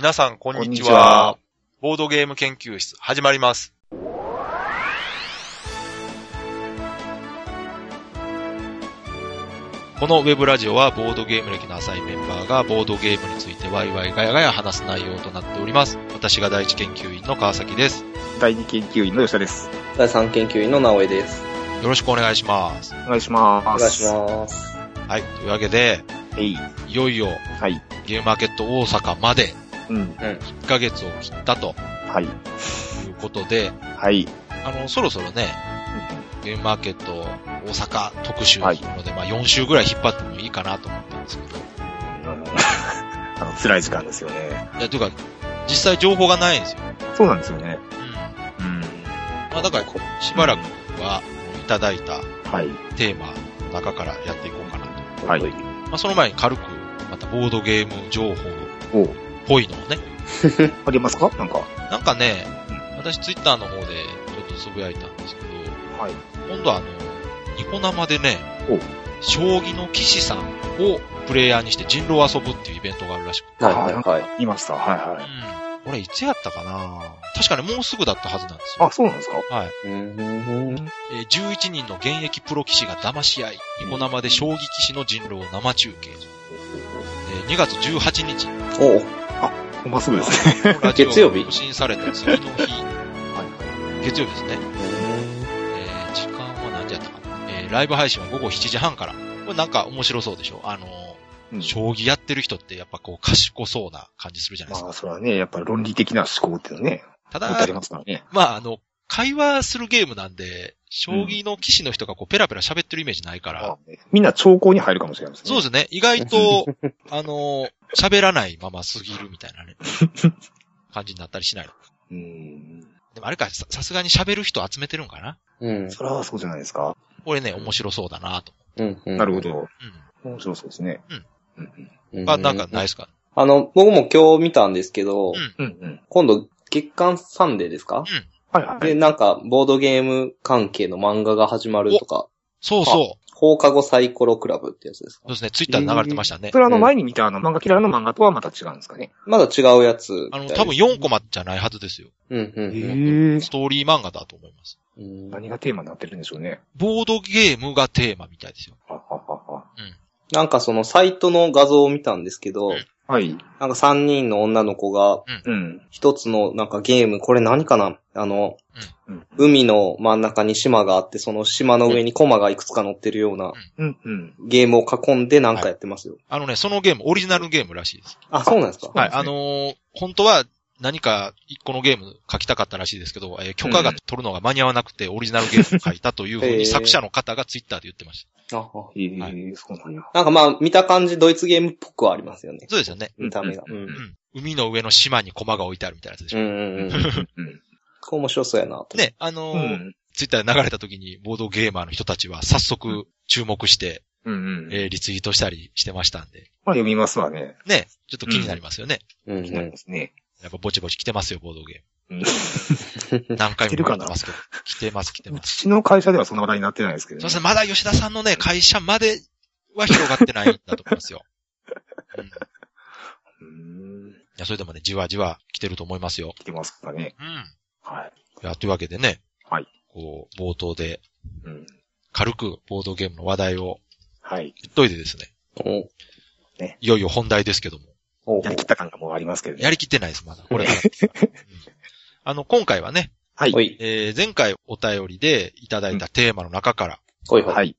皆さん、こんにちこんにちはは。ボードゲーム研究室、始まります。このウェブラジオは、ボードゲーム歴の浅いメンバーが、ボードゲームについてワイワイガヤガヤ話す内容となっております。私が第一研究員の川崎です。第二研究員の吉田です。第3研究員の直江です。よろしくお願いします。お願いします。お願いします。はい。というわけで、す。い。いよいよ、はい。ゲームマーケット大阪までうん。1ヶ月を切ったとはい。いうことで、はい。あの、そろそろね、ゲームマーケット大阪特集ので、まあ4週ぐらい引っ張ってもいいかなと思ったんですけど。あの、辛い時間ですよね。いや、というか、実際情報がないんですよ。そうなんですよね。うん。うん。まあだから、しばらくは、いただいたはい。テーマの中からやっていこうかなと。はい。まあその前に軽く、またボードゲーム情報っおぽいのをね。ありますか？なんか。なんかね、私ツイッターの方でちょっとつぶやいたんですけど、はい。今度はあの、ニコ生でねお、将棋の騎士さんをプレイヤーにして人狼を遊ぶっていうイベントがあるらしくて。はいはいはい。いました。はいはい。うん。これいつやったかな？確かにもうすぐだったはずなんですよ。あ、そうなんですか？はい。えー11人の現役プロ棋士が騙し合い、ニコ生で将棋棋士の人狼を生中継。えー2月18日、おうほんますぐですね。月曜日更新された次の日、はい。月曜日ですね。えー時間は何時やったかな、えーライブ配信は午後7時半から。これなんか面白そうでしょあのーうん将棋やってる人ってやっぱこう賢そうな感じするじゃないですか。まあ、それはね、やっぱり論理的な思考っていうのね、ただ、ますからね。まああの、会話するゲームなんで、将棋の棋士の人がこうペラペラ喋ってるイメージないから、あみんな兆候に入るかもしれないですね。そうですね。意外と、あのー喋らないまま過ぎるみたいなね、感じになったりしないの？うん。でもあれか、ささすがに喋る人集めてるんかな？うん。それはそうじゃないですか。これね、面白そうだなと。うん。うんなるほ。ど。うん。面白そうですね。うんうん。うんあ、なんかないですか？あの、僕も今日見たんですけど、うんうん。うん。今度月刊サンデーですか？はいはい。で、なんか、ボードゲーム関係の漫画が始まるとか、そうそう。放課後サイコロクラブってやつですか？そうですね、ツイッターで流れてましたねそ。れはあの前に見たあの漫画キラーの漫画とはまた違うんですかね？まだ違うやつみあの。多分4コマじゃないはずですよ。うん、うん、うん。ストーリー漫画だと思います。うん何がテーマになってるんでしょうね。ボードゲームがテーマみたいですよ。はははは。なんかそのサイトの画像を見たんですけど、うんはい。なんか3人の女の子が、うん。一つのなんかゲーム、これ何かな？あの、うん。海の真ん中に島があって、その島の上にコマがいくつか乗ってるようなうん。うん。ゲームを囲んでなんかやってますよ。あのね、そのゲーム、オリジナルゲームらしいです。あ、そうなんですか？はい。あのー本当は何か一個のゲーム書きたかったらしいですけど、えー許可が取るのが間に合わなくてオリジナルゲームを書いたというふうに作者の方がツイッターで言ってました。ああええはそうなんや。なんかまあ、見た感じドイツゲームっぽくはありますよね。そうですよね。見た目が。ううんん。うん。海の上の島にコマが置いてあるみたいなやつでしょ。うんうんうん。面白そうやなと。ね、あのうーん。ツイッターで流れた時にボードゲーマーの人たちは早速注目して、うん。うん。えーリツイートしたりしてましたんで。まあ読みますわね。ね、ちょっと気になりますよね。うん気になりうん。ますね。やっぱぼちぼち来てますよ、ボードゲうん。ーム。何回も言われてますけど。来てます、来てうます。ちの会社ではそんな話題になってないですけどね。そうですね、まだ吉田さんのね、会社までは広がってないんだと思いますよ。うん。いうん。や、それでもね、じわじわ来てると思いますよ。来てますかね。うん。はい。いや、というわけでね。はい。こう、冒頭でうん。軽くボードゲームの話題をはい。言っといてですね。おいよいよ本題ですけども。おやりきった感がもうありますけどね。やりきってないです、まだ。これうんあの、今回はね、はい。えー前回お便りでいただいたテーマの中から、おいほ。はいい。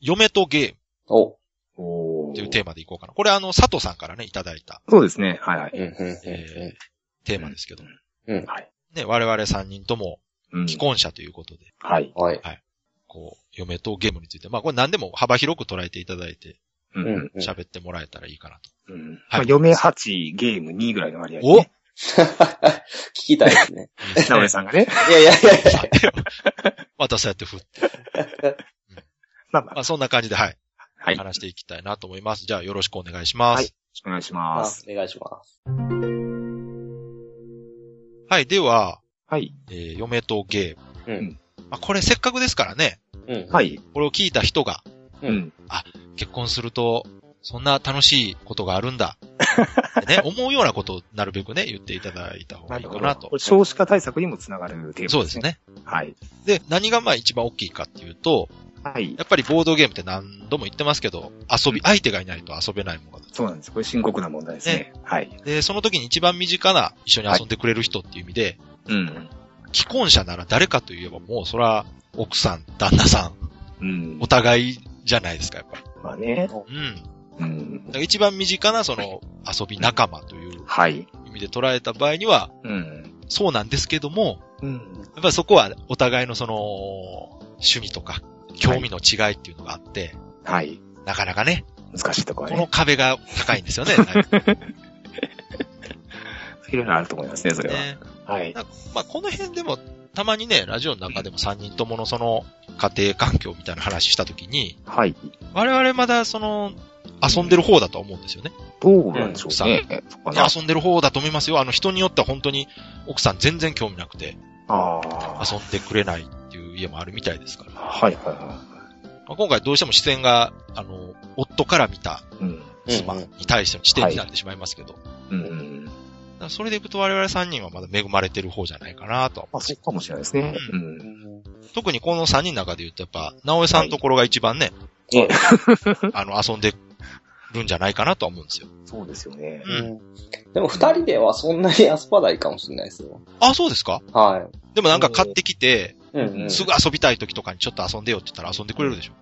嫁とゲームお。おというテーマでいこうかな。これあの、佐藤さんからね、いただいた、そうですね。はいはい。うんうんえーテーマですけども。うん。うん。はい。ね、我々3人ともうん既婚者ということで、はい。はい。こう、嫁とゲームについて、まあこれ何でも幅広く捉えていただいて、う。うんん。喋ってもらえたらいいかなと。うん。はいまあ、嫁8、ゲーム2ぐらいの割合でおね。聞きたいですね。直江さんがね。いやいやいやいや。またそうやって振って。まあまあ、まあそんな感じで、はい。はい。よろ話していきたいなと思います。じゃあよろしくお願いします。はいしくお願いしあます。お願いします。はい。では、はい。えー嫁とゲーム。うん。まあこれせっかくですからね、うん。はい。これを聞いた人がううんん。結婚すると、そんな楽しいことがあるんだ。で ね、思うようなことをなるべくね、言っていただいた方がいいかなとこれ。少子化対策にもつながるテーマですね。そうです。ね。はい。で、何がまあ一番大きいかっていうと、はい。やっぱりボードゲームって何度も言ってますけど、遊び、相手がいないと遊べないものだそうなんです。これ深刻な問題ですね。はい。で、その時に一番身近な一緒に遊んでくれる人っていう意味で、うん。既婚者なら誰かといえばもうそら、奥さん、旦那さん、うんお。互いじゃないですか、やっぱり。まあね。うん。うん一番身近なその遊び仲間というはい。意味で捉えた場合には、うん。そうなんですけども、うん。やっぱりそこはお互いのその、趣味とか、興味の違いっていうのがあって、はい。なかなかね、難しいところこの。壁が高いんですよね。いろいろあると思いますね、それは。ねはい。まあ、この辺でも、たまにね、ラジオの中でも3人とものその、家庭環境みたいな話したときに、はい。我々まだその、遊んでる方だと思うんですよね。どうなんでしょうね。そこかな。いや遊んでる方だと思いますよ。あの人によっては本当に奥さん全然興味なくて。遊んでくれないっていう家もあるみたいですから。はいはいはまあ、今回どうしても視線が、あの、夫から見たい。うん。妻に対しての視点になってしまいますけど。だかうん。らそれでいくと我々3人はまだ恵まれてる方じゃないかなとはまあ、そうかもしれないですね。ううん。特にこの3人の中で言うとやっぱ、直江さんのところが一番ね、えあの、遊んでるんじゃないかなとは思うんですよ。そうですよね。うんでも二人ではそんなに遊ばないかもしれないですよ。あ、そうですか？はでもなんか買ってきて、い。うんうん。すぐ遊びたい時とかにちょっと遊んでよって言ったら遊んでくれるでしょ。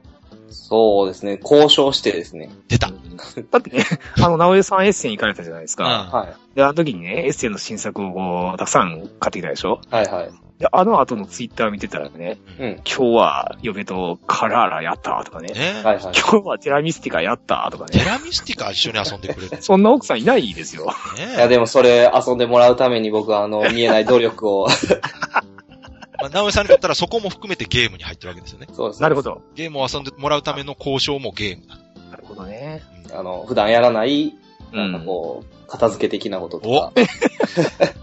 そうですね。交渉してですね。出た。だってね、あの、直江さんエッセン行かれたじゃないですか。うんはで、あの時にね、エッセンの新作をこうたくさん買ってきたでしょ？い。はいはい。で、あの後のツイッター見てたらね、うん。今日は嫁とカラーラやったとかね、ねはいはい。今日はテラミスティカやったとかね、テラミスティカ一緒に遊んでくれる。ね そんな奥さんいないですよ。いやでもそれ遊んでもらうために僕はあの、見えない努力を。まあ、直江さんにとったらそこも含めてゲームに入ってるわけですよね。そうですね。なるほど。ゲームを遊んでもらうための交渉もゲームだ。なるほどね。あの、普段やらない、うなんかん。こう、片付け的なこととか。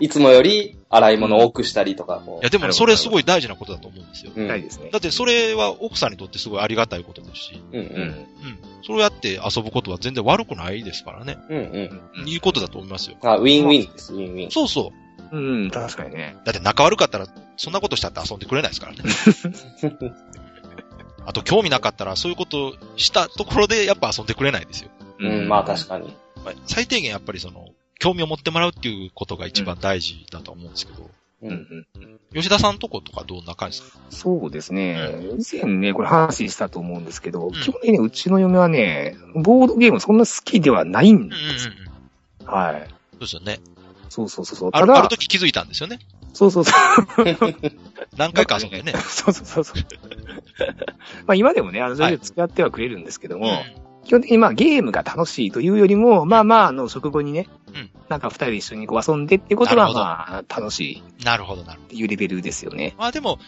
いつもより洗い物を多くしたりとかもいや、。でもそれすごい大事なことだと思うんですよ。うん。ないですねだ。ってそれは奥さんにとってすごいありがたいことですし、うんう。うんん。うん。そうやって遊ぶことは全然悪くないですからね。うんうん。うんいいことだと思いますよ。あ、ウィンウィンです、ウィンウィン。そうそう。うん、確かにね。だって仲悪かったら、そんなことしたって遊んでくれないですからね。あと興味なかったら、そういうことをしたところでやっぱ遊んでくれないですよ。うん、まあ確かに。まあ最低限やっぱりその、興味を持ってもらうっていうことが一番大事だと思うんですけど、う。うんんうん吉田さんとことかどんな感じですか？そうですね。以前ね、これ話したと思うんですけど、ん基本的にね、うちの嫁はね、ボードゲームそんな好きではないんうんうんです。うん。はい。そうですよね。そうそうそうそう。ある、時気づいたんですよね。そうそうそう。何回か遊んでね。そうそうそうそう。まあ今でもね、あの、それで付き合ってはくれるんですけども、うん基本的にまあゲームが楽しいというよりも、まあまあ、あの、食後にね、うんなんか二人で一緒にこう遊んでっていうことがまあ、楽しいっなるほど、なるほていうレベルですよね。ど。まあでも、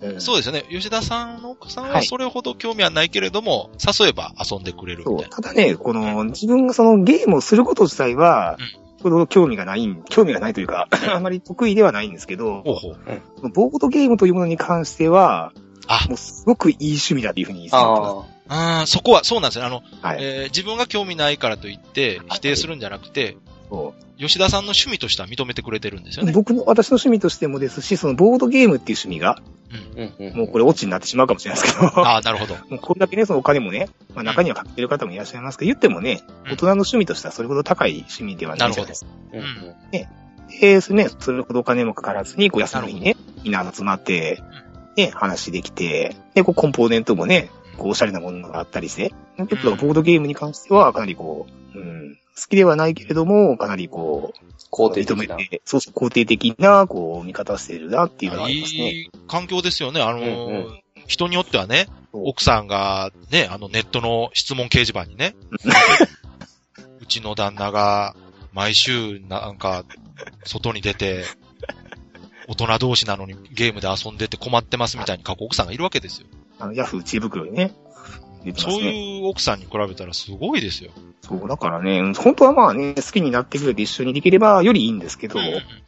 うんそうですよね。吉田さんの奥さんははいそれほど興味はないけれども、誘えば遊んでくれるそう。みたいな。ただね、この、自分がそのゲームをすること自体は、ほど興味がない、興味がないというか、あまり得意ではないんですけど、ほうほう。ボードゲームというものに関しては、あもうすごくいい趣味だというふうに言ってまあああ、そこは、そうなんですよ。あの、す。はい。えー自分が興味ないからといって、否定するんじゃなくて、そ吉田さんの趣味としては認めてくれてるんですようね。僕の、私の趣味としてもですし、そのボードゲームっていう趣味が、うん。あ。うんうん。もうこれオチになってしまうかもしれないですけど、ああ、なるほど。もうこれだけね、そのお金もね、まあ中にはかけてる方もいらっしゃいますけど、言ってもね、うん大人の趣味としてはそれほど高い趣味ではないじゃないですか。うんうん。えー、それね、それほどお金もかからずに、こう、休みにね、みんな集まって、ね、話できて、で、こう、コンポーネントもね、こう、おしゃれなものがあったりして、結構、ボードゲームに関しては、かなりこう、うん、好きではないけれども、かなりこう、肯定的な。認めて、そうそう、肯定的な、こう、見方してるなっていうのがありますね。いい環境ですよね。あのーうんう人によってはね、奥さんがね、あのネットの質問掲示板にね、うちの旦那が毎週なんか外に出て、大人同士なのにゲームで遊んでて困ってますみたいに書く奥さんがいるわけですよ。あの、ヤフー知恵袋にね、出てますそうね。いう奥さんに比べたらすごいですよ。そう、だからね、うん本当はまあね、好きになってくれて一緒にできればよりいいんですけど、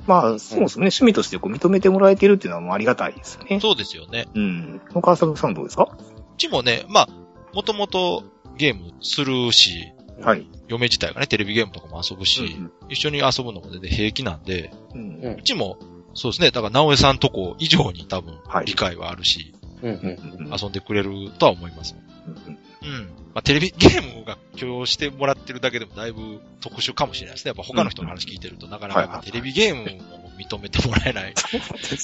まあ、そもそもね、趣味としてこう認めてもらえてるっていうのはもうありがたいですよね。そうですよね。うん。川崎さんどうですか？うちもね、まあ、もともとゲームするし、はい。嫁自体がね、テレビゲームとかも遊ぶし、うん一緒に遊ぶのも全然平気なんで、うんうんうちも、そうですね、だから、直江さんとこ以上に多分はい、理解はあるし、うんうんうん遊んでくれるとは思います。うんうん。まあ、テレビゲームが許容してもらってるだけでもだいぶ特殊かもしれないですね。やっぱ他の人の話聞いてると、なかなかテレビゲームも認めてもらえない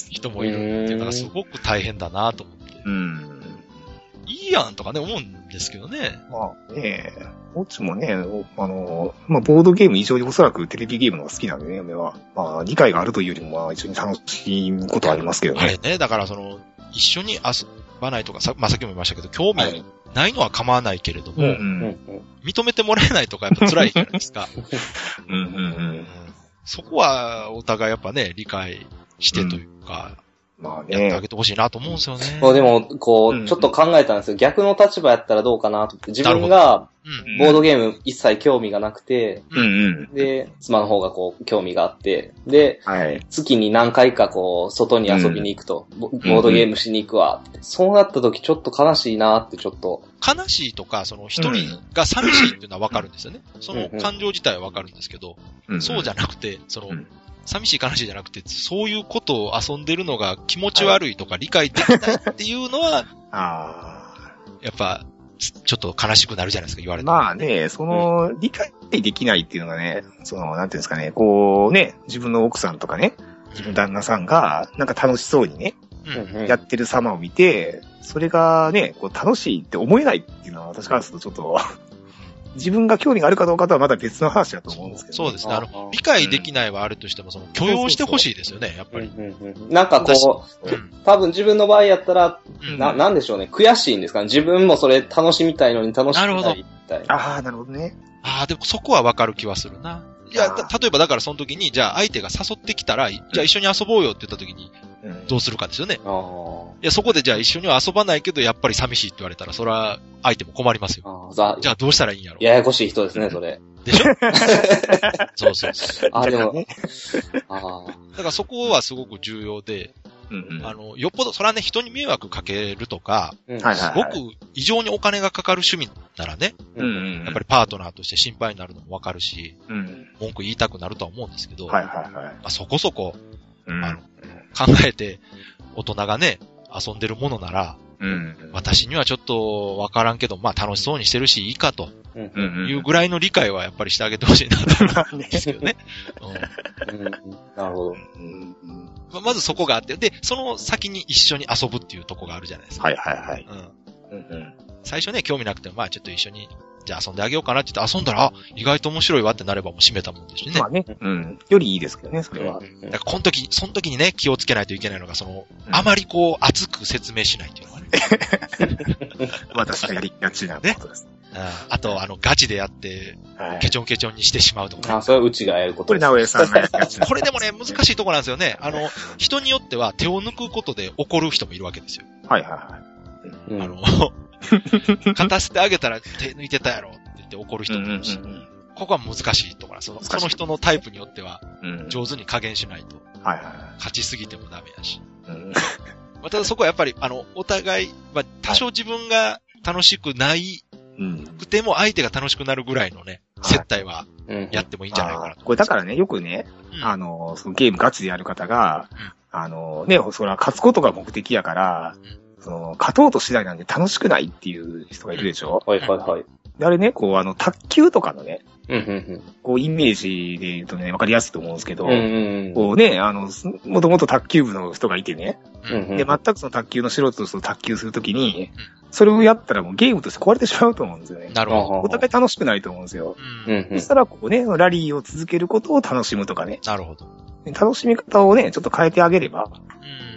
人もいるっていうのがすごく大変だなと思って。うん。いいやんとかね、思うんですけどね。まあねえ、こっちもね、あの、まあ、ボードゲーム以上におそらくテレビゲームの方が好きなんでね、嫁は。まあ、理解があるというよりも、まあ、一緒に楽しむことはありますけどね。あれね、だからその、一緒に遊ばないとか、さまあ、さっきも言いましたけど、興はい味ないのは構わないけれども、う。うんん認めてもらえないとかやっぱ辛いじゃないですか。うんうんううんん。そこはお互いやっぱね、理解してというか、まあね。やってあげてほしいなと思うんですよね。もうでも、こうちょっと考えたんですよ。逆の立場やったらどうかなと思って。自分がうん。ボードゲーム一切興味がなくて。で、妻の方がこう、興味があって、で、はい。月に何回かこう、外に遊びに行くと、ボボードゲームしに行くわって。そうなった時ちょっと悲しいなってちょっと。悲しいとか、その一人が寂しいっていうのはわかるんですよね。その感情自体はわかるんですけど、そうじゃなくて、そのうん、寂しい悲しいじゃなくて、そういうことを遊んでるのが気持ち悪いとか理解できないっていうのは、あやっぱ、ちょっと悲しくなるじゃないですか、言わあ。れて。まあね、その、理解できないっていうのがね、その、なんていうんですかね、こうね、自分の奥さんとかね、自分の旦那さんが、なんか楽しそうにね、うん。やってる様を見て、それがね、こう楽しいって思えないっていうのは私からするとちょっと、自分が興味があるかどうかとはまた別の話だと思うんですけど、そうですね。あの、の理解できないはあるとしても、その、許容してほしいですよね、やっぱり。なんかこう、うん多分自分の場合やったら、うんな、なんでしょうね。悔しいんですかね。自分もそれ楽しみたいのに楽しみたいみたいな。ああ、なるほどね。ああ、でもそこはわかる気はするな。いや、例えばだからその時に、じゃあ相手が誘ってきたら、じゃあ一緒に遊ぼうよって言った時に、うんどうするかですよね。いや、そこでじゃあ一緒には遊ばないけど、やっぱり寂しいって言われたら、それは相手も困りますよ。じゃあどうしたらいいんやろ。ややこしい人ですね、それ。でしょ？そうそうそう。あー、でも、だからそこはすごく重要で、うんうんあの、よっぽど、それはね、人に迷惑かけるとか、すごく異常にお金がかかる趣味ならね、うんうん。やっぱりパートナーとして心配になるのもわかるし、うん。文句言いたくなるとは思うんですけど、はいはいはい。まあ、そこそこうんあの考えて、大人がね、遊んでるものなら、うん。私にはちょっとわからんけど、まあ楽しそうにしてるしいいかとうんうんうん。いうぐらいの理解はやっぱりしてあげてほしいなと思うんですけどね。うんうんなるほど。うんうんままずそこがあって、で、その先に一緒に遊ぶっていうとこがあるじゃないですか。はいはいはい。うん。うんうん。最初ね、興味なくても、まあちょっと一緒に、じゃあ遊んであげようかなって言って遊んだら、あ、意外と面白いわってなればもう閉めたもんですしね。まあね、うん。よりいいですけどね、それは。うんだからこの時、その時にね、気をつけないといけないのが、その、うんあまりこう、熱く説明しないっていうのがね。私がやりがちなことです。うんあと、あの、ガチでやって、はいケチョンケチョンにしてしまうとか。あ、それはうちがやるこことれ、です。直江さん。これでもね、難しいところなんですよね。あの、人によっては手を抜くことで怒る人もいるわけですよ。はいはいはい。うんあの、勝たせてあげたら手抜いてたやろ。って言って怒る人もいるし、ここは難しいところ。なんですそのその人のタイプによってはうん。上手に加減しないと、はいはいは勝ちすぎてもダメだし。い。うん。まあ、ただそこはやっぱり、あの、お互い、まあ、多少自分が楽しくないうん。くても相手が楽しくなるぐらいのね、はい。接待はうんやってもいいんじゃないかなと。あー。これだからね、よくね、うん。あの、そのゲームガチでやる方がうん、あのね、それは勝つことが目的やから、その、勝とうと次第なんで楽しくないっていう人がいるでしょ？はいはいはい。であれね、こう、あの、卓球とかのね、うんうんこう、イメージで言うとね、わかりやすいと思うんですけど、うん。うんうんこうね、あの、すもともと卓球部の人がいてね、うんうん。で、全くその卓球の素人とその卓球するときに、それをやったらもうゲームとして壊れてしまうと思うんですよね。なるほど。お互い楽しくないと思うんですよ。う。うんんうんそしたら、こうね、ラリーを続けることを楽しむとかね、なるほど。楽しみ方をね、ちょっと変えてあげれば、うん。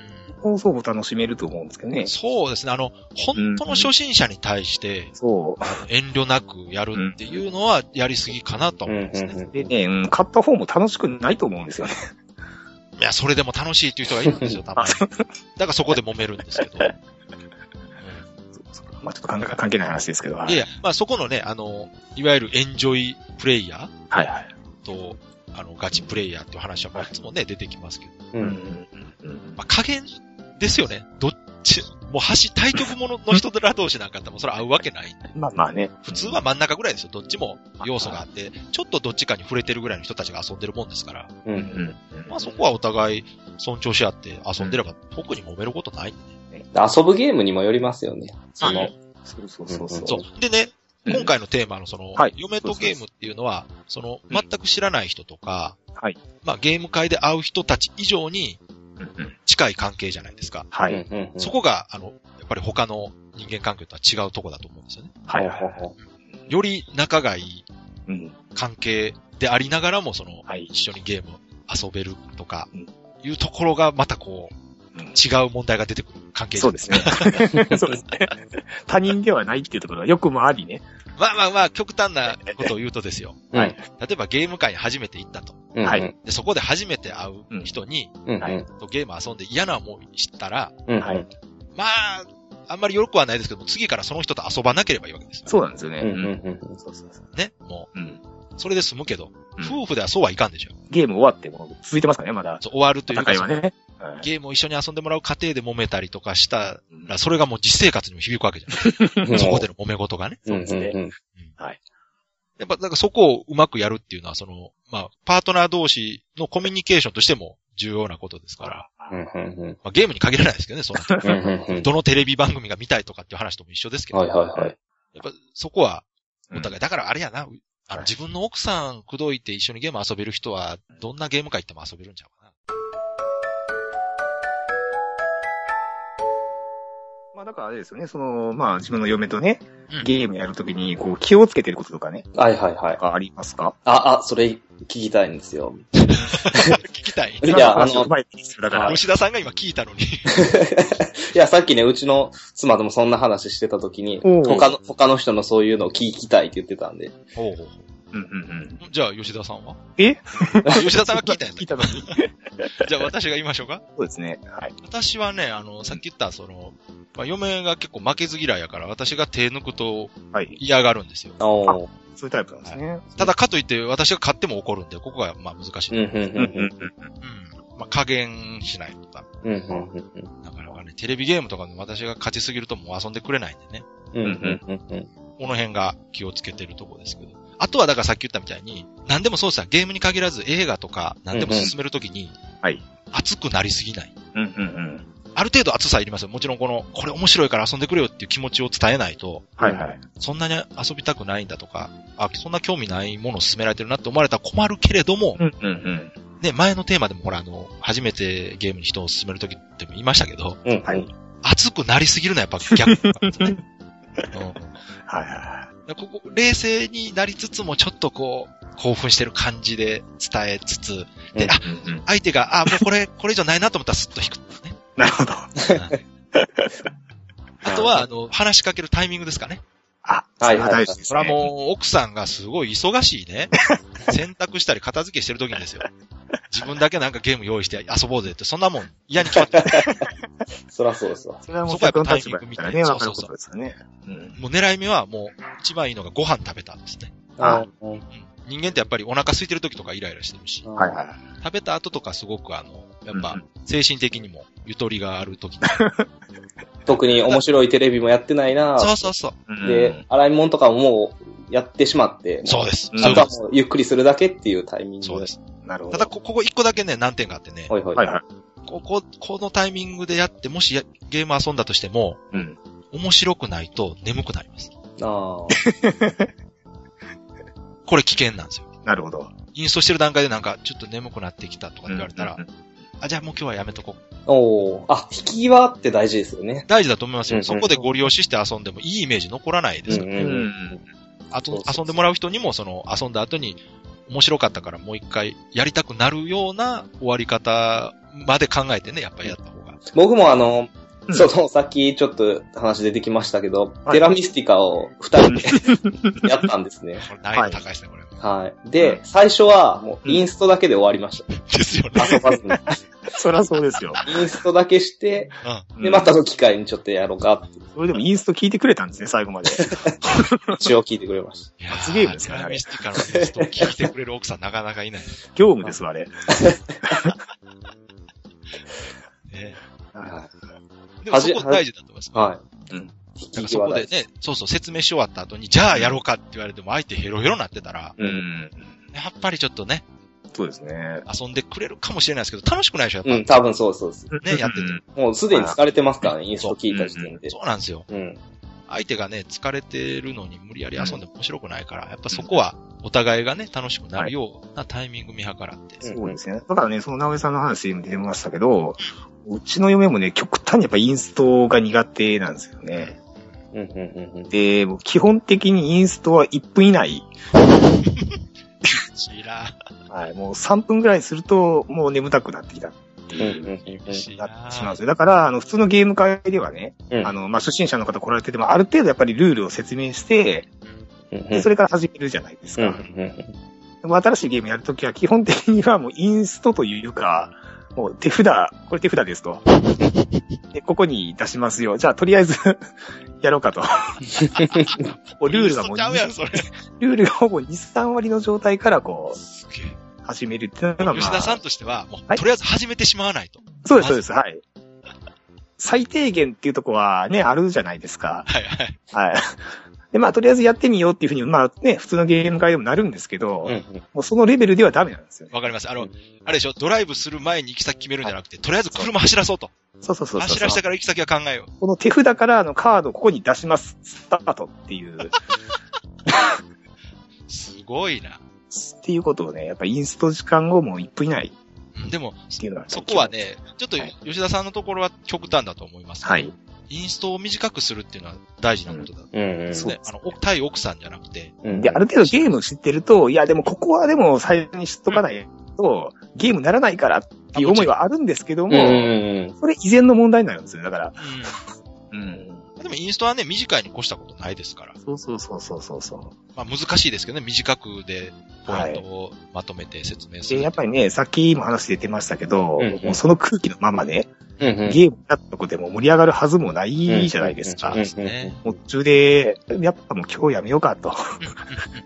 放送を楽しめると思うんですけどね。そうですね。あの、本当の初心者に対して、そう。遠慮なくやるっていうのはやりすぎかなと思うんですね。でね、うん、買った方も楽しくないと思うんですよね。いや、それでも楽しいっていう人がいるんですよ、たまに。だからそこで揉めるんですけど。うんまあちょっと関係関係ない話ですけど。はいいやいや、まあそこのね、あの、いわゆるエンジョイプレイヤはいはい。ーと、あの、ガチプレイヤーっていう話は、まあいつもね、出てきますけど。う。うんんうんうんまあ加減ですよね。どっち、もう橋、対局者の人ら同士なんかってもうそれ合うわけないんで。まあまあね。普通は真ん中ぐらいですよ。どっちも要素があって、ちょっとどっちかに触れてるぐらいの人たちが遊んでるもんですから。う。うんん。まあそこはお互い尊重し合って遊んでれば、特に揉めることないんでね。遊ぶゲームにもよりますよね。その、そうそうそうそう。そう。でね、うん今回のテーマのその、はい嫁とゲームっていうのは、その、うん全く知らない人とか、はい。まあゲーム界で会う人たち以上に近い関係じゃないですか。はい。そこが、あの、やっぱり他の人間関係とは違うとこだと思うんですよね。はい。ほうほうほより仲がいいうん。関係でありながらも、その、はい。一緒にゲーム遊べるとかうん、いうところがまたこう、うん違う問題が出てくる関係そうですね。そうですね。他人ではないっていうところがよくもありね。まあまあまあ、極端なことを言うとですよ。う。はい。例えばゲーム界に初めて行ったと。うん。はいうんで、そこで初めて会う人に、うん。はいとゲーム遊んで嫌な思いしたら、うん。はい。まあ、あんまりよくはないですけども、次からその人と遊ばなければいいわけですよ。そうなんですよね。うん。うん。うん。そうそうそう。ね。もうん。う、それで済むけど、うん夫婦ではそうはいかんでしょ。ゲーム終わっても続いてますからね、まだ。そう終わるというか、戦いはね。はいゲームを一緒に遊んでもらう過程で揉めたりとかしたら、それがもう実生活にも響くわけじゃない。うんそこでの揉め事がね。うん。ですねうん。やっぱ、なんかそこをうまくやるっていうのは、その、まあ、パートナー同士のコミュニケーションとしても重要なことですから。まあ、ゲームに限らないですけどね、そんな。どのテレビ番組が見たいとかっていう話とも一緒ですけど、はいはいはい。やっぱそこは、うんお互い、だからあれやな、あの自分の奥さん口説いて一緒にゲーム遊べる人は、どんなゲーム会行っても遊べるんちゃうかまあだからあれですよね、その、まあ自分の嫁とねうん、ゲームやるときに、こう、気をつけてることとかね、はいはいはい。ありますか？あ、あ、それ聞きたいんですよ。聞きたい。いやあの前にするだから。吉田さんが今聞いたのに。いや、さっきね、うちの妻ともそんな話してた時に、おう他の、他の人のそういうのを聞きたいって言ってたんで。ほうほうほうんうんうん。うじゃあ、吉田さんは？え？吉田さんが聞いたんや聞いたのに。じゃあ、私が言いましょうか？そうですね。はい。私はね、あの、さっき言った、その、まあ、嫁が結構負けず嫌いやから、私が手抜くとはい。嫌がるんですよ。おー。そういうタイプなんですね。ただ、かといって、私が勝っても怒るんで、ここが、まあ、難しい。うん、うん、うん、うんうんうん。まあ、加減しないとか。うん。うん、うん、なかなかね、テレビゲームとかで私が勝ちすぎるともう遊んでくれないんでね。うん。うん、うん、うん。この辺が気をつけてるとこですけど。あとはだからさっき言ったみたいに、何でもそうさ、ゲームに限らず映画とか何でも進めるときに、はい。熱くなりすぎない。うんうんうん。ある程度熱さいりますよ。もちろんこの、これ面白いから遊んでくれよっていう気持ちを伝えないと、はいはい。そんなに遊びたくないんだとか、あ、そんな興味ないものを進められてるなって思われたら困るけれども、うんうんうん。ね、前のテーマでもほら、あの、初めてゲームに人を進めるときっても言いましたけど、うん。はい。熱くなりすぎるのはやっぱ逆ね。うんはいはここ、冷静になりつつもちょっとこう、興奮してる感じで伝えつつ、で、うんあ、い。うんうん。相手が、あ、もうこれ、これ以上ないなと思ったらスッと引くね。なるほど。あとは、あの、話しかけるタイミングですかね。あ、そはいれは大事ですね。それはもう、奥さんがすごい忙しいね。洗濯したり片付けしてる時にですよ。自分だけなんかゲーム用意して遊ぼうぜって、そんなもん嫌に決まってる。そらそうですわ。それはもうそこはやっぱタイミング見てことですよね。うん。もう狙い目はもう、一番いいのがご飯食べたんですね。あ人間ってやっぱりお腹空いてる時とかイライラしてるし、はいはい。食べた後とかすごくあの、やっぱうん、精神的にもゆとりがある時に。特に面白いテレビもやってないなそうそうそう。うんで、、洗い物とかももうやってしまって、そうです。うんあとは。もうゆっくりするだけっていうタイミングそうです。なるほど。ただ、こここ一個だけね、難点があってね、はいはい。はいはい。ここ、このタイミングでやって、もしやゲーム遊んだとしても、うん。面白くないと眠くなります。ああ。これ危険なんですよ。なるほど。インストしてる段階でなんか、ちょっと眠くなってきたとか言われたら、うんうんあ、じゃあもう今日はやめとこう。おーあ、引き際って大事ですよね。大事だと思いますよ。うんうんそこでご利用しして遊んでもいいイメージ残らないですから。うんうんうんあと遊んでもらう人にも、その、遊んだ後に、面白かったからもう一回やりたくなるような終わり方まで考えてね、やっぱりやった方が。僕もあの、うんその、さっきちょっと話出てきましたけど、はいテラミスティカを二人で やったんですね。これ難易度高いですね、これ。はい。で、最初はもうインストだけで終わりました。ですよね。遊ばずに。そりゃそうですよ。インストだけして、うん。で、またの機会にちょっとやろうかって、それでもインスト聞いてくれたんですね、最後まで。一応聞いてくれましいや罰ゲームですかねテラミスティカのインストを聞いてくれる奥さんなかなかいない。業務ですわ、あれ。はい。でもそこ大事だと思います。はい。うんだからそこでね、そうそう、説明し終わった後に、じゃあやろうかって言われても相手ヘロヘロになってたら、うん。やっぱりちょっとね、そうですね。遊んでくれるかもしれないですけど、楽しくないでしょ、やっうん、多分そうそうです。ぱ。ね、やってて。もうすでに疲れてますからね、インスト聞いた時点で。そうなんですよ。うん。相手がね、疲れてるのに無理やり遊んでも面白くないから、やっぱそこはお互いがね、楽しくなるようなタイミング見計らって。うんそうですね。だからね、その直江さんの話にも出ましたけど、うちの嫁もね、極端にやっぱインストが苦手なんですよね。うん、うん、うんうん。で、もう基本的にインストは1分以内。しらはい。もう3分ぐらいすると、もう眠たくなってきたってうん、う、いう。ん、うん厳しいななってしまうんですよ。だから、あの、普通のゲーム会ではね、うん。あの、まあ、初心者の方来られてても、ある程度やっぱりルールを説明して、それから始めるじゃないですか。新しいゲームやるときは基本的にはもうインストというか、もう手札、これ手札ですと。で、ここに出しますよ。じゃあとりあえず やろうかと。もうルールがもう。ルールがほぼ2、3割の状態からこ。う、始めるっていうのが、まあ、吉田さんとしては、もう、はいとりあえず始めてしまわないと。そうです、そうです、はい。最低限っていうとこはね、あるじゃないですか。はいはい。はい。で、まあ、とりあえずやってみようっていうふうに、まあね、普通のゲーム会でもなるんですけど、うん、もうそのレベルではダメなんですよね。わかります。あの、あれでしょ、ドライブする前に行き先決めるんじゃなくて、とりあえず車走らそうと。そうそうそう。走らしてから行き先は考えよう。この手札からあのカードをここに出します。スタートっていう、っすごいな。ていうことをね、やっぱインスト時間後もう1分以内うんでも、そこは、ね、ちょっとはい吉田さんのところは極端だと思います。はい。インストを短くするっていうのは大事なことだ。うん、うん。そうね、あの、お対奥さんじゃなくて、うん。で、ある程度ゲーム知ってると、いや、でもここはでも最初に知っとかないと、ゲームならないからっていう思いはあるんですけどうん、うん、も、うん。それ以前の問題になるんですよ。だから。うん。うん。でもインストはね、短いに越したことないですから。そうそうそうそうそうそう。まあ難しいですけどね、短くでポイントをまとめて説明すで、る。やっぱりね、さっきも話出てましたけど、うんうんもうその空気のままね、うん、うん。ゲームやったとこでも盛り上がるはずもないじゃないですか。うんですね。もう途中で、やっぱもう今日やめようかと、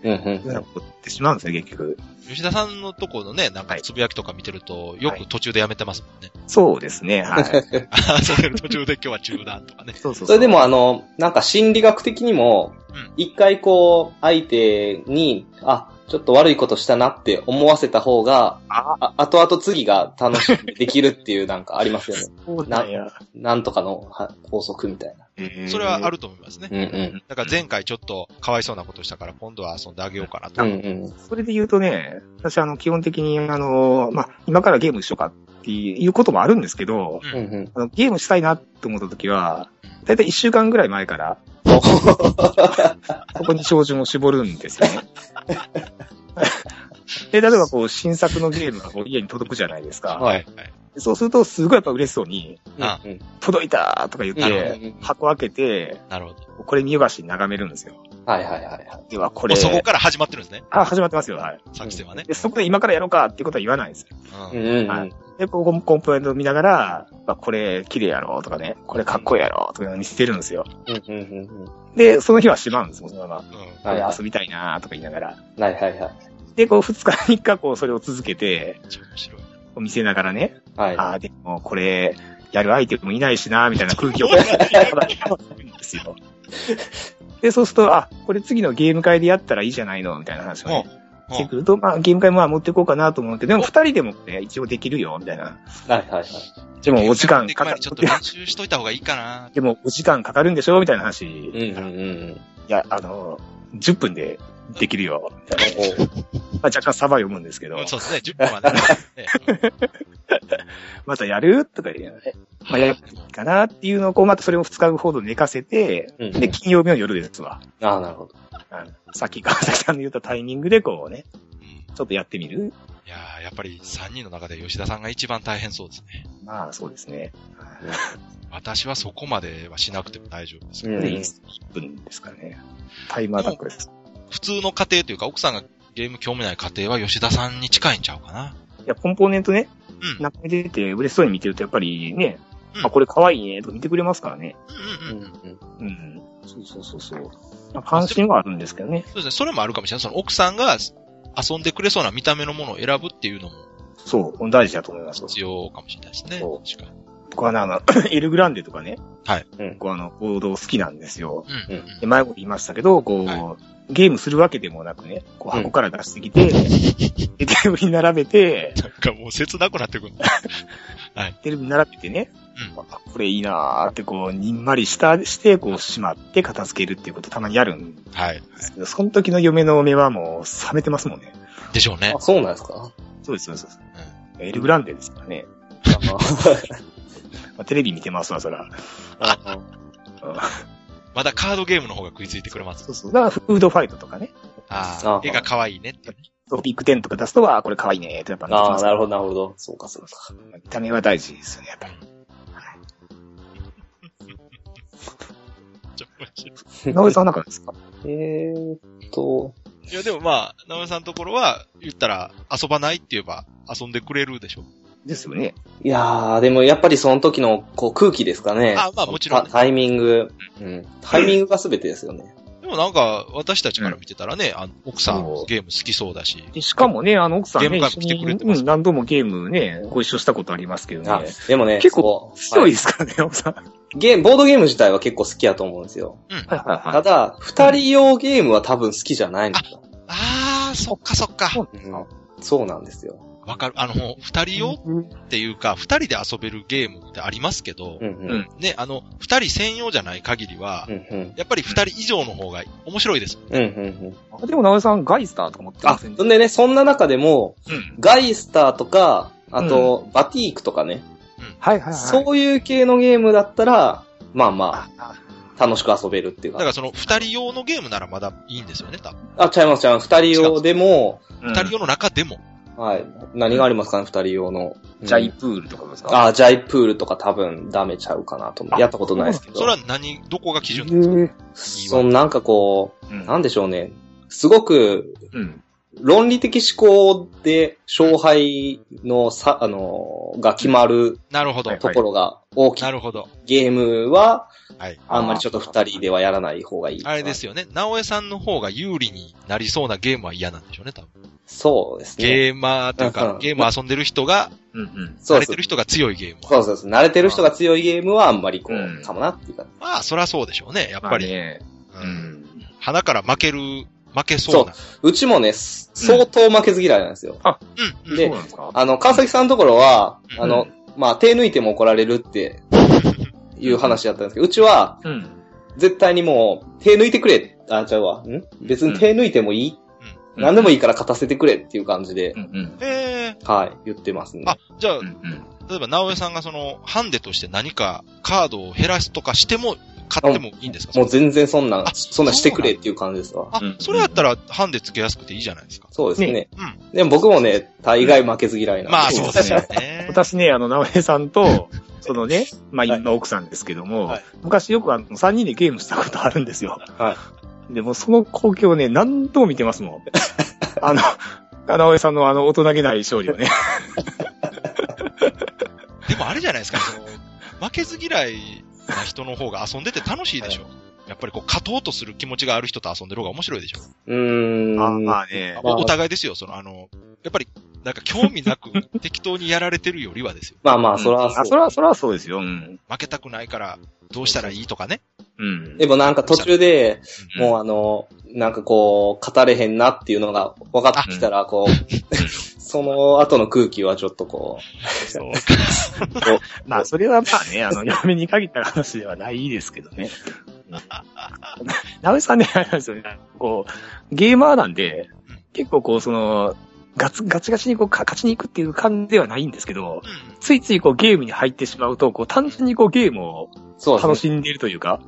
うん、いうようなことってしまうんですよ、結局。吉田さんのとこのね、なんかつぶやきとか見てると、よく途中でやめてますもんね。そうですね、はい。途中で今日は中断とかね。そうそうそう。それでもあの、なんか心理学的にもうん、一回こう、相手に、あ、ちょっと悪いことしたなって思わせた方が、あ、あ後々次が楽しくできるっていうなんかありますよね。そうなんや。なんとかのは法則みたいな。それはある。ると思いますね。うんうん。だから前回ちょっとかわいそうなことしたから今度は遊んであげようかなと。うんうん。それで言うとね、私あの、基本的にあの、まあ、今からゲームしようかっていうこともあるんですけど、うん。あのゲームしたいなって思った時は、だいたい1週間ぐらい前から、そこに照準を絞るんですよね。で、例えばこう、新作のゲームがこう家に届くじゃないですか。はい。はい。そうすると、すごいやっぱ嬉しそうに、あうん届いたとか言って、箱開けて、なるほど。これ見よがしに眺めるんですよ。はいはいはいはい。では、これ、そこから始まってるんですね。あ、始まってますよ。はい。作戦はね。で、そこで今からやろうかっていうことは言わないんですよ。うん。はいで、こう、コンポーネントを見ながら、あこれ綺麗やろとかね、これかっこいいやろとか見せてるんですよ。うんうんうんで、その日はしまうんですもん、そのまま。うん。こはいはいれ遊びたいなとか言いながら。うん。はいはいはい。で、こう、二日三日こう、それを続けて、めっちゃ面白い。こう見せながらね、はい。ああ、でも、これ、やる相手もいないしなみたいな空気を。ですよ。で、そうすると、あ、これ次のゲーム会でやったらいいじゃないのみたいな話をね、してくると、まあ、ゲーム会もまあ持っていこうかなと思って、でも二人でもね、一応できるよ、みたいな。はいはいはい。でもお時間かかかかちょっと練習しといた方がいいかな。でも、お時間かかるんでしょみたいな話。いうんうんうん。や、あの、10分でできるよ、みたいな。まあ、若干サバ読むんですけど、そうですね、10分までね。またやる？とか言うのね。まあ、やるかなっていうのを、こう、またそれを2日ほど寝かせて、うんで、金曜日の夜ですわ。ああ、なるほど。さっき川崎さんの言ったタイミングで、こうね、うんちょっとやってみる？いやーやっぱり3人の中で吉田さんが一番大変そうですね。まあ、そうですね。私はそこまではしなくても大丈夫です。うんで、1分ですかね。タイムアタックです。普通の家庭というか、奥さんがゲーム興味ない家庭は吉田さんに近いんちゃうかな。いや、コンポーネントね、うん。中身出て嬉しそうに見てると、やっぱりね、うんあ、これ可愛いね、とか見てくれますからね。うんうんうん。うんうん。うん。そうそうそうそう。まあ、関心はあるんですけどね。そうですね。それもあるかもしれない。その奥さんが遊んでくれそうな見た目のものを選ぶっていうのもそう、大事だと思います。必要かもしれないですね。そう確かに。こうあの、あ のエルグランデとかね。はい。うんこうあの、ボード好きなんですよ。うん。うんで前も言いましたけど、こう、はゲームするわけでもなくね、こううん箱から出してきて、で テーブルに並べて、なんかもう切なくなってくる。テレビに並べてね、うん。あこれいいなーってこう、にんまりしたして、こう、しまって片付けるっていうことたまにやるんではい。すけど、その時の嫁の目はもう、冷めてますもんね。でしょうねあ、。そうなんですか？そうです、そうです。エルグランデですからね。あ まあ、テレビ見てますわ、そら。あうんまだカードゲームの方が食いついてくれますそ。うそう。だから、フードファイトとかね。あああ、絵が可愛いねっていうね。そうビッグテンとか出すと、わあ、これ可愛いねってやっぱああ、なるほほど、なるほど。そうか、そうか。ど。見た目は大事ですよね、やっぱり。ちょ面白い直江さんはなんかですか？えーっと、いや、でもまあ、直江さんのところは、言ったら、遊ばないって言えば、遊んでくれるでしょ。ですよね。いやー、でもやっぱりその時のこう空気ですかね。あまあもちろんねタタイミング。うん。タイミングが全てですよね。でもなんか、私たちから見てたらね、あの奥さんゲーム好きそうだし。でしかもね、あの、奥さんね、ゲーム一緒に、会も来てくれてますうん、何度もゲームね、ご一緒したことありますけどあね。、でもね、結構強いですからね、奥さん。はいゲーム、ボードゲーム自体は結構好きやと思うんですよ。うん。はいはただ、二人用ゲームは多分好きじゃないんですよ。あー、そっかそっか。そうなんですよ。わかる。あの、二人用っていうか、二人で遊べるゲームってありますけど、うんうん。ね、あの、二人専用じゃない限りはう、んうん。やっぱり二人以上の方が面白いです。うんうんうん。あでも、直江さん、ガイスターとか持ってまあ、せん？そんでね、そんな中でも、うん。ガイスターとか、あと、バティークとかね、はいはいはい。そういう系のゲームだったら、まあまあ、あ、楽しく遊べるっていうか。だからその二人用のゲームならまだいいんですよね、多分。あ、ちゃいます、ちゃいます。二人用でも、うん二人用の中でも。はい。何がありますかね、二人用の。ジャイうんプールとかですか？あ、ジャイプールとか多分ダメちゃうかなと思う。あやったことないですけど。それは何、どこが基へ準なんですか？ーそのなんかこう、うんなんでしょうね。すごくうん。論理的思考で勝敗のさ、あの、が決まるなるほど。はいところが大きいなるほど。ゲームは、はい。あんまりちょっと二人ではやらない方がいい。あれですよね。直江さんの方が有利になりそうなゲームは嫌なんでしょうね、多分。そうですね。ゲーマーといううかん、ゲーム遊んでる人が、慣れてる。人が強いゲームは。そうそうそう。慣れてる人が強いゲームはあんまりこうかもなっていうか。まあ、そらそうでしょうね。やっぱり。まあね。う。うんん。鼻から負ける、負けそうな。うちもね、相当負けず嫌いなんですよ。うん。うん。でそうなんですか？あの、川崎さんのところは、うんあの、まあ、手抜いても怒られるっていう話だったんですけど、うちは、うん。絶対にもう、手抜いてくれ。あ、ちゃうわ。ん？別に手抜いてもいい、うん何でもいいから勝たせてくれっていう感じでう、んうん。ええはい、言ってますね。あ、じゃあう、んうん。例えば、直江さんがその、ハンデとして何かカードを減らすとかしても、買ってもいいんですか？もう全然そんなそんなんしてくれっていう感じですわ。あうん、それやったら、ハンデつけやすくていいじゃないですか。そうですね。ねうん。でも僕もね、大概負けず嫌いなんで。まあ、そうですよね。私ね、あの、直江さんと、そのね、まあ、今の奥さんですけども、はい昔よくあの、3人でゲームしたことあるんですよ。はい。でも、その光景をね、何度も見てますもん。あの、直江さんのあの、大人げない勝利をね。でもあれじゃないですか、その、負けず嫌いな人の方が遊んでて楽しいでしょ。やっぱりこう、勝とうとする気持ちがある人と遊んでる方が面白いでしょ。うーん。あまあね。まあお互いですよ、その、あの、やっぱり、なんか興味なく適当にやられてるよりはですよ。まあまあ、そらあ、そう。そら、そらそうですよ。うん。負けたくないから、どうしたらいいとかね。うん。でもなんか途中で、うんもうあの、なんかこう、語れへんなっていうのが分かってきたら、こう、その後の空気はちょっとこそう。まあ、それはまあね、あの、嫁に限った話ではないですけどね。直江さんね、あれなんですよね。こう、ゲーマーなんで、結構こう、その、ガツ、ガチガチにこう、か勝ちに行くっていう感じではないんですけど、うん。ついついこう、ゲームに入ってしまうと、こう、単純にこう、ゲームを楽しんでいるというか、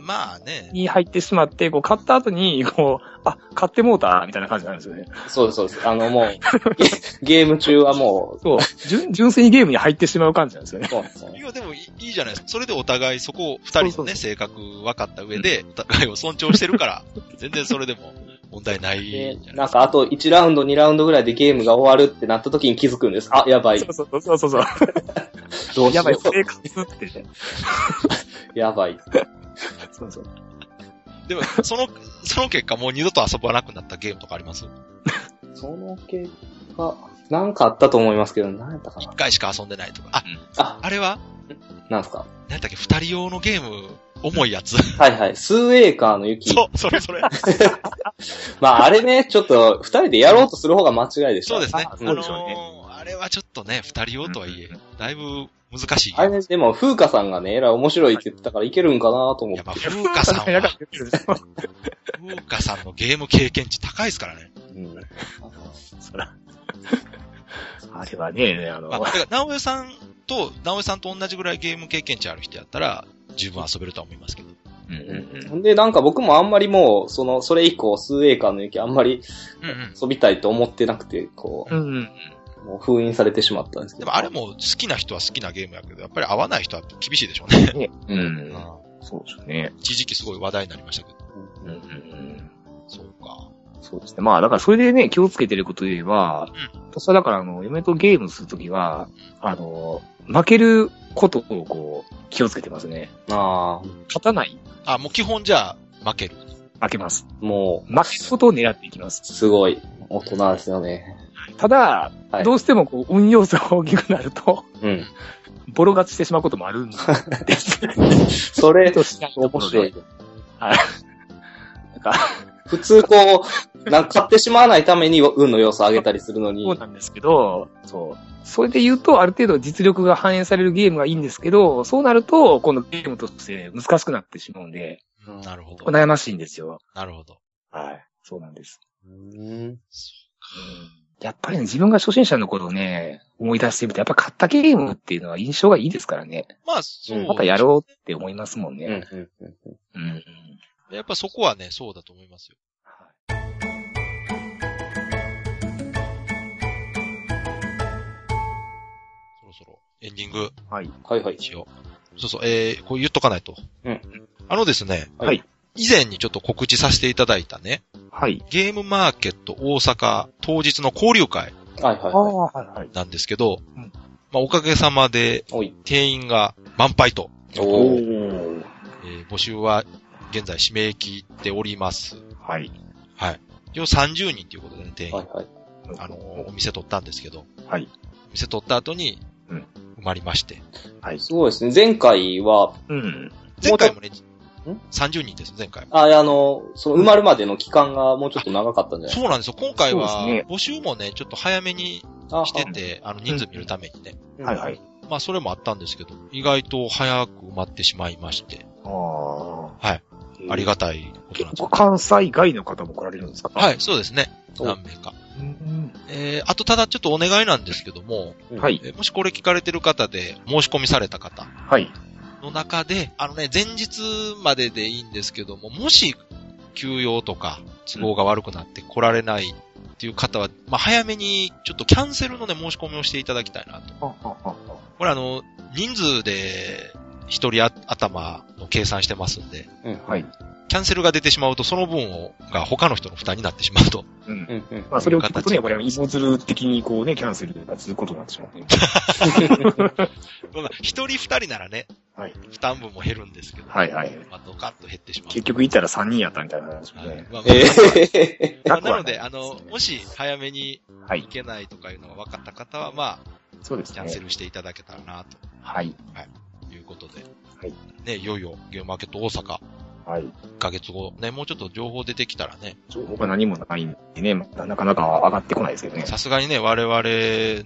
まあね。に入ってしまって、こう、買った後に、こう、あ、買ってもうた、みたいな感じなんですよね。そうです、そうです。あのもう、ゲ ゲーム中はもそう、純純粋にゲームに入ってしまう感じなんですよねう、。そうなんですよねいや、でもいいいいじゃないですか。それでお互いそこを、二人のね、そうそう性格分かった上で、お互いを尊重してるから、全然それでも問題ないじゃでなんかあと1ラウンド、2ラウンドぐらいでゲームが終わるってなった時に気づくんです。あ、やばいそ。うそうそうそうそう。どうしよやばい、う。生活ってね。やばい。そうそう。でも、その、その結果もう二度と遊ばなくなったゲームとかあります？その結果、なんかあったと思いますけど、何やったかな一。回しか遊んでないとか。あ、あ、あれは？なんすか？何やったっけ、二人用のゲーム、重いやつ。はいはい。スーエーカーの雪。そう、それそれ。まああれね、ちょっと二人でやろうとする方が間違いでしょ。そうですね。あのーあれはちょっとね、二人用とはいえ、だいぶ難しい。あれね、でも、風花さんがね、えらい面白いって言ってたからいけるんかなと思いや、ってまあ、。風花さんは、風花さんのゲーム経験値高いですからね。うんそら。あれはね、あの、まあ、だから、直江さんと、直江さんと同じぐらいゲーム経験値ある人やったら、十分遊べるとは思いますけど。うんうんで、なんか僕もあんまりもう、その、それ以降、スーエーカーの雪あんまり。遊びたいと思ってなくて、こうん。うんうん。う、もう封印されてしまったんですけど。でもあれも好きな人は好きなゲームやけど、やっぱり合わない人は厳しいでしょうね。う。うんんそうですね。一時期すごい話題になりましたけど。うんうんうん。そうか。そうですね。まあ、だからそれでね、気をつけてることで言えば、私はだから、あの、嫁とゲームするときは、あの、負けることをこう、気をつけてますね。ああ、勝たないあ、もう基本じゃあ、負ける。負けます。も負けることを狙っていきますう、。すごい、大人ですよね。ただ、はいどうしてもこう、運要素が大きくなると、うん。ボロ勝ちしてしまうこともあるんです。それ、としないと面白い。。はい。なんか、普通こう、なんか買ってしまわないために運の要素を上げたりするのにそう、なんですけど、そう。それで言うと、ある程度実力が反映されるゲームがいいんですけど、そうなると、このゲームとして難しくなってしまうんで、うんなるほど。悩ましいんですよ。なるほど。はい。そうなんです。うんやっぱりね、自分が初心者の頃ね、思い出してみて、やっぱ買ったゲームっていうのは印象がいいですからね。まあ、そう。うんまたやろうって思いますもんうんね。うんうんうん。やっぱそこはね、そうだと思いますよ。そろそろエンディングはい。はいはい。しよう。そうそう、えー、こう言っとかないと。うん。あのですね、はい。以前にちょっと告知させていただいたね、はい。ゲームマーケット大阪当日の交流会はいはいああ、ははいはい。なんですけど、うんまあ、おかげさまでい。おい。定員が満杯と、お。えー募集は現在締め切っております。はい。はい。一応30人ということでね、定員。はいはい。あの、お店取ったんですけど、はい。お店取った後に、うん埋まりまして。はい。すごいですね。前回は、うん。前回もねん、30人です、前回も。あ、あの、その埋まるまでの期間がもうちょっと長かったんじゃないそうなんですよ。今回は募集もね、ちょっっと早めにあしてて、あの、人数見るためにね。はいはい。まあ、それもあったんですけど、意外と早く埋まってしまいまして、ああ。はい。ありががたいことなんですよ。関西外の方も来られるんですか？はいい、そうですね。お何名か。うん。えー、あとただちょっとお願いなんですけども、はい。えーもしこれ聞かれてる方で申し込みされた方はい。の中で、あのね、前日まででいいんですけども、もし休養とか都合が悪くなって来られないっていう方は、まあ、早めにちょっとキャンセルのね、申し込みをしていただきたいなと。これあの、人数で一人あ頭の計算してますんで、うん。はい。キャンセルが出てしまうとその分を、が他の人の負担になってしまうと。うん。うんうん。まあ、それを聞くとね、これは依存する的にこうね、キャンセルが続くことになってしまうね。まあ一人二人ならね、はい。負担分も減るんですけど、はいはい。まあ、ドカッと減ってしまう。結局行ったら3人やったみたいな話もはいね。まあええまあ なので、あの、もし早めにはい行。けないとかいうのが分かった方は、まあ、そうですねキャンセ。ルしていただけたらな、はい。ということで。はい。ね、いよいよゲームマーケット大阪、はい。1ヶ月後、ね、もうちょっと情報出てきたらね、情報が何もないんでね、まだなかなか上がってこないですけどね。さすがにね、我々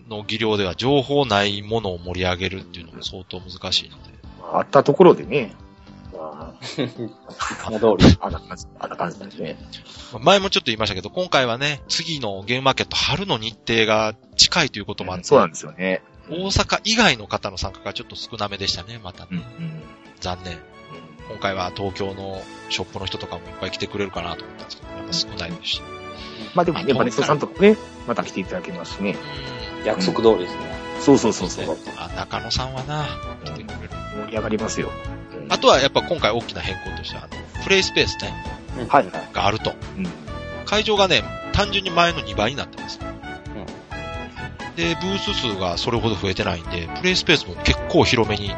の技量では情報ないものを盛り上げるっていうのも相当難しいので、あったところでね、ま いつも通り。あ、あんな感じ、あんな感じなんですね。まあ前もちょっと言いましたけど、今回はね、次のゲームマーケット春の日程が近いということもあって、そうなんですよね。大阪以外の方の参加がちょっと少なめでしたね、またね。うん。うん。残念。今回は東京のショップの人とかもいっぱい来てくれるかなと思ったんですけど、やっぱ少ないですし。まあでもね、バネストさんとかね、また来ていただけますしね。うん約束通りですね。そうそうそうそう。あ、中野さんはな、来てくれる。盛り上がりますよ。あとはやっぱ今回大きな変更としては、あの、プレイスペースね、はいはい。があると。うん。会場がね、単純に前の2倍になってます。で、ブース数がそれほど増えてないんで、プレイスペースも結構広めに。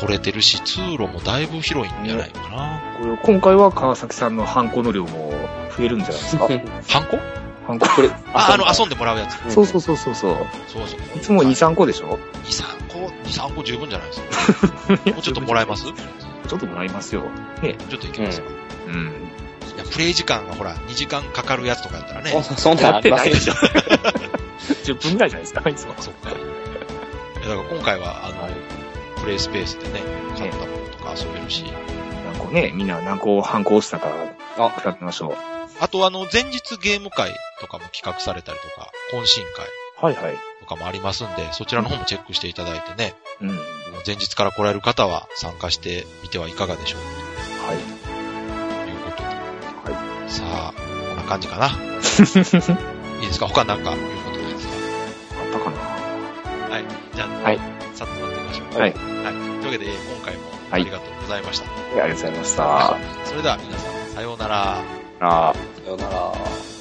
取れてるし、通路もだいぶ広いんじゃないかな。これ今回は川崎さんのハンコの量も増えるんじゃないですか？ハンコ？ハンコ？これ、あ、あの、遊んんでもらうやつ。そうそうそうそうそう。そうそう。いつも2、3個でしょ？2、3個、2、3個十分じゃないですか。もうちょっともらえます？ちょちょっともらいますよ。ね。っといけますか。うん。いや、プレイ時間がほら、2時間かかるやつとかやったらね。そそんなんやあってないでしょ。10分ぐらいじゃないですか、いつも。そっか。だから今回は、あの、プレイスペースでね、買ったものとか遊べるし。何個ね、みんな何個反抗したか、あ比べましょう。あと、あの、前日ゲーム会とかも企画されたりとか、懇親会はいはい。とかもありますんで、そちらの方もチェックしていただいてね、うん。は前日から来られる方は参加してみてはいかがでしょうい。ということで。はさあ、こんな感じかな。いいですか？他なんか言うことないですか？あったかな？はい。じゃあ、はいさっとしょう。はい。はい。というわけで、今回もありがとうございました。ありがとうございました。それでは皆さん、さようなら。あーさようなら。